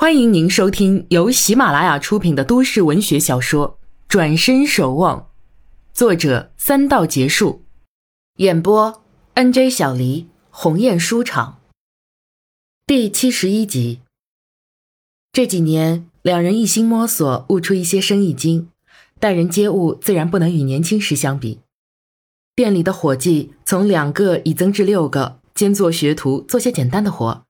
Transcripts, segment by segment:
欢迎您收听由喜马拉雅出品的都市文学小说《转身守望》，作者三道结束，演播 N J 小黎鸿雁书场，第七十一集。这几年，两人一心摸索，悟出一些生意经，待人接物自然不能与年轻时相比。店里的伙计从两个已增至六个，兼做学徒，做些简单的活。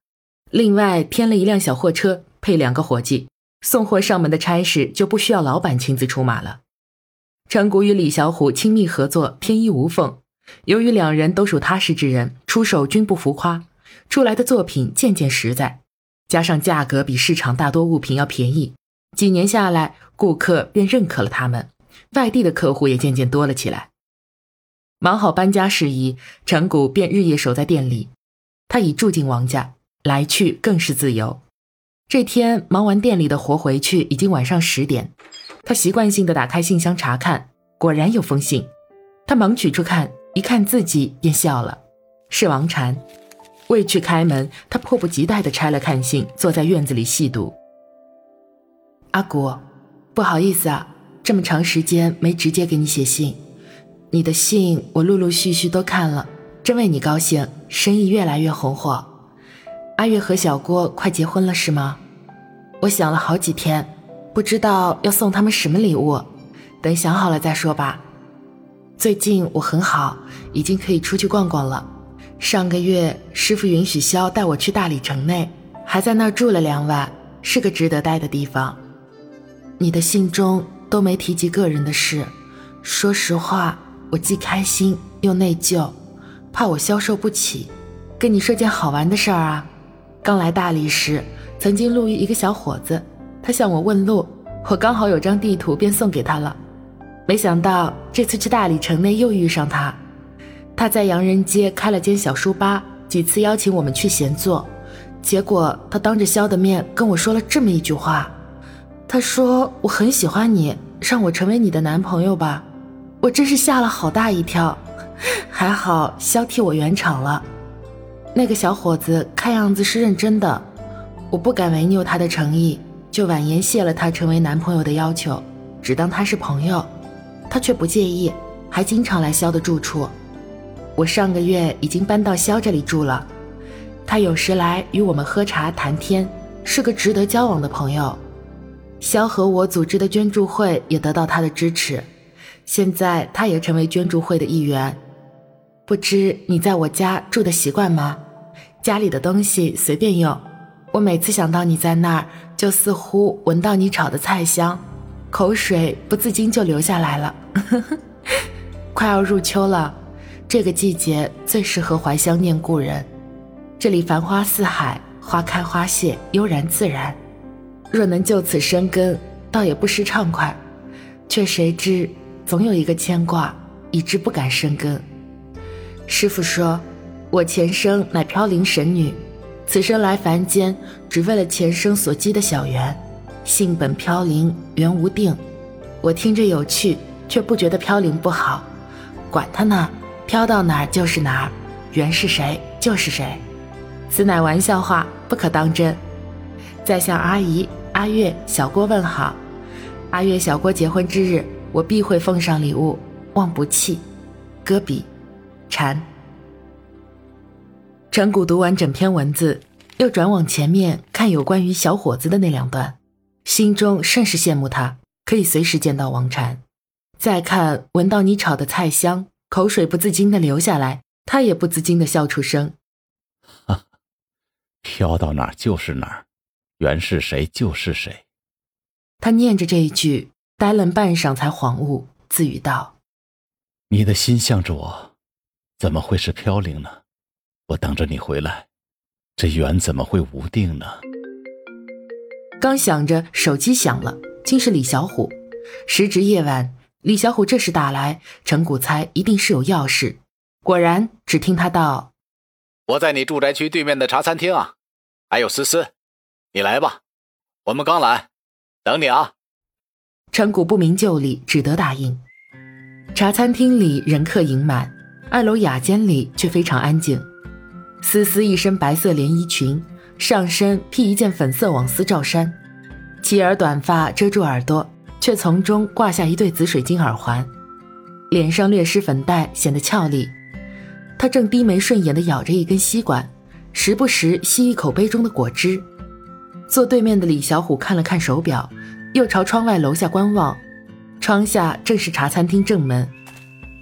另外添了一辆小货车，配两个伙计，送货上门的差事就不需要老板亲自出马了。陈谷与李小虎亲密合作，天衣无缝。由于两人都属踏实之人，出手均不浮夸，出来的作品件件实在，加上价格比市场大多物品要便宜，几年下来，顾客便认可了他们，外地的客户也渐渐多了起来。忙好搬家事宜，陈谷便日夜守在店里，他已住进王家。来去更是自由。这天忙完店里的活回去，已经晚上十点。他习惯性的打开信箱查看，果然有封信。他忙取出看，一看自己便笑了，是王禅。未去开门，他迫不及待的拆了看信，坐在院子里细读。阿古，不好意思啊，这么长时间没直接给你写信。你的信我陆陆续续都看了，真为你高兴，生意越来越红火。阿月和小郭快结婚了是吗？我想了好几天，不知道要送他们什么礼物，等想好了再说吧。最近我很好，已经可以出去逛逛了。上个月师傅允许肖带我去大理城内，还在那儿住了两晚，是个值得待的地方。你的信中都没提及个人的事，说实话，我既开心又内疚，怕我消受不起。跟你说件好玩的事儿啊。刚来大理时，曾经路遇一个小伙子，他向我问路，我刚好有张地图，便送给他了。没想到这次去大理城内又遇上他，他在洋人街开了间小书吧，几次邀请我们去闲坐，结果他当着肖的面跟我说了这么一句话，他说我很喜欢你，让我成为你的男朋友吧，我真是吓了好大一跳，还好肖替我圆场了。那个小伙子看样子是认真的，我不敢违拗他的诚意，就婉言谢了他成为男朋友的要求，只当他是朋友。他却不介意，还经常来肖的住处。我上个月已经搬到肖这里住了，他有时来与我们喝茶谈天，是个值得交往的朋友。肖和我组织的捐助会也得到他的支持，现在他也成为捐助会的一员。不知你在我家住的习惯吗？家里的东西随便用，我每次想到你在那儿，就似乎闻到你炒的菜香，口水不自禁就流下来了。快要入秋了，这个季节最适合怀乡念故人。这里繁花似海，花开花谢，悠然自然。若能就此生根，倒也不失畅快。却谁知总有一个牵挂，以致不敢生根。师傅说。我前生乃飘零神女，此生来凡间，只为了前生所积的小缘。性本飘零，缘无定。我听着有趣，却不觉得飘零不好。管他呢，飘到哪儿就是哪儿，缘是谁就是谁。此乃玩笑话，不可当真。再向阿姨、阿月、小郭问好。阿月、小郭结婚之日，我必会奉上礼物，望不弃。搁笔，禅。陈谷读完整篇文字，又转往前面看有关于小伙子的那两段，心中甚是羡慕他，可以随时见到王禅。再看闻到你炒的菜香，口水不自禁的流下来，他也不自禁的笑出声。哈，飘到哪儿就是哪儿，缘是谁就是谁。他念着这一句，呆愣半晌，才恍悟，自语道：“你的心向着我，怎么会是飘零呢？”我等着你回来，这缘怎么会无定呢？刚想着，手机响了，竟是李小虎。时值夜晚，李小虎这时打来，陈谷猜一定是有要事。果然，只听他道：“我在你住宅区对面的茶餐厅啊，还有思思，你来吧，我们刚来，等你啊。”陈谷不明就里，只得答应。茶餐厅里人客盈满，二楼雅间里却非常安静。思思一身白色连衣裙，上身披一件粉色网丝罩衫，齐耳短发遮住耳朵，却从中挂下一对紫水晶耳环，脸上略施粉黛，显得俏丽。他正低眉顺眼地咬着一根吸管，时不时吸一口杯中的果汁。坐对面的李小虎看了看手表，又朝窗外楼下观望。窗下正是茶餐厅正门，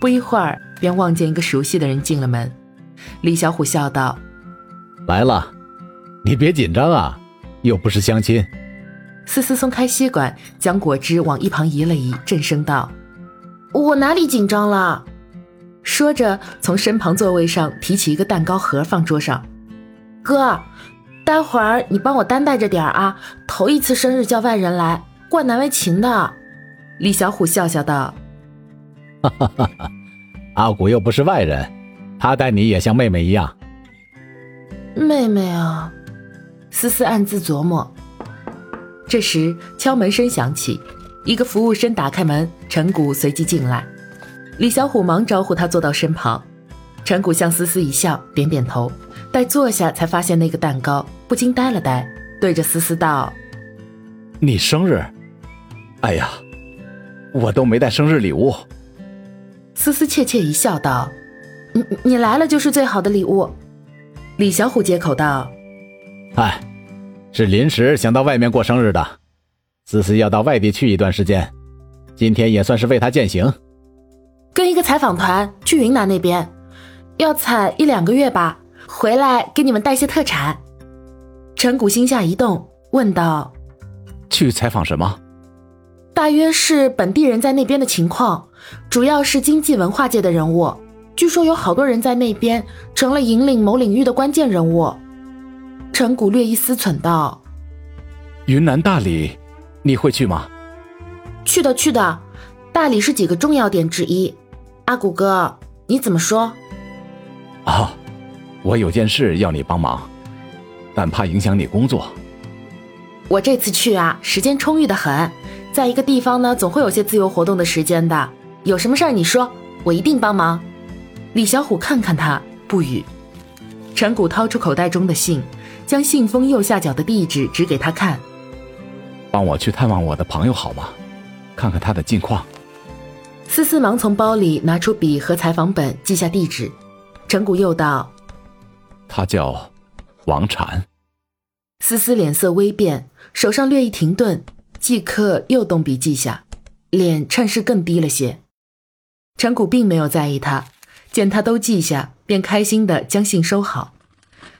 不一会儿便望见一个熟悉的人进了门。李小虎笑道：“来了，你别紧张啊，又不是相亲。”思思松开吸管，将果汁往一旁移了移，震声道：“我哪里紧张了？”说着，从身旁座位上提起一个蛋糕盒放桌上。“哥，待会儿你帮我担待着点啊，头一次生日叫外人来，怪难为情的。”李小虎笑笑道：“哈哈哈哈，阿古又不是外人，他待你也像妹妹一样。”妹妹啊，思思暗自琢磨。这时敲门声响起，一个服务生打开门，陈谷随即进来。李小虎忙招呼他坐到身旁。陈谷向思思一笑，点点头。待坐下，才发现那个蛋糕，不禁呆了呆，对着思思道：“你生日？哎呀！”我都没带生日礼物，思思怯怯一笑，道：“你你来了就是最好的礼物。”李小虎接口道：“哎，是临时想到外面过生日的，思思要到外地去一段时间，今天也算是为他践行。跟一个采访团去云南那边，要采一两个月吧，回来给你们带些特产。”陈谷心下一动，问道：“去采访什么？”大约是本地人在那边的情况，主要是经济文化界的人物。据说有好多人在那边成了引领某领域的关键人物。陈谷略一思忖道：“云南大理，你会去吗？”“去的，去的。大理是几个重要点之一。阿古哥，你怎么说？”“啊，我有件事要你帮忙，但怕影响你工作。”“我这次去啊，时间充裕的很。”在一个地方呢，总会有些自由活动的时间的。有什么事儿你说，我一定帮忙。李小虎看看他，不语。陈谷掏出口袋中的信，将信封右下角的地址指给他看。帮我去探望我的朋友好吗？看看他的近况。思思忙从包里拿出笔和采访本，记下地址。陈谷又道：“他叫王禅。”思思脸色微变，手上略一停顿。即刻又动笔记下，脸趁势更低了些。陈谷并没有在意他，见他都记下，便开心的将信收好。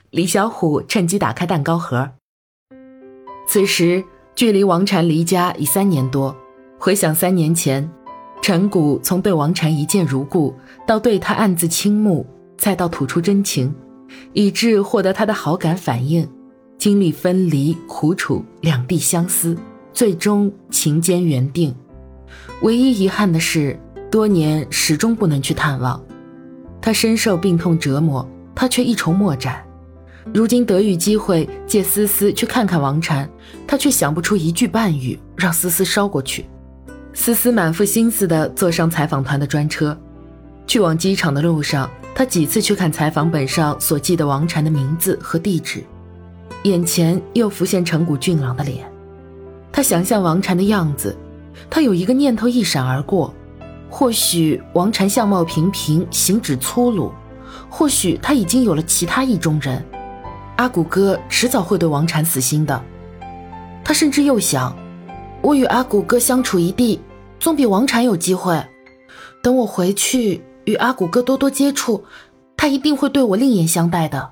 李小虎趁机打开蛋糕盒。此时距离王禅离家已三年多，回想三年前，陈谷从对王禅一见如故，到对他暗自倾慕，再到吐出真情，以致获得他的好感反应，经历分离、苦楚、两地相思。最终情坚缘定，唯一遗憾的是，多年始终不能去探望。他深受病痛折磨，他却一筹莫展。如今得遇机会借思思去看看王禅，他却想不出一句半语让思思捎过去。思思满腹心思地坐上采访团的专车，去往机场的路上，他几次去看采访本上所记的王禅的名字和地址，眼前又浮现成谷俊朗的脸。他想象王禅的样子，他有一个念头一闪而过：或许王禅相貌平平，行止粗鲁；或许他已经有了其他意中人。阿古哥迟早会对王禅死心的。他甚至又想，我与阿古哥相处一地，总比王禅有机会。等我回去与阿古哥多多接触，他一定会对我另眼相待的。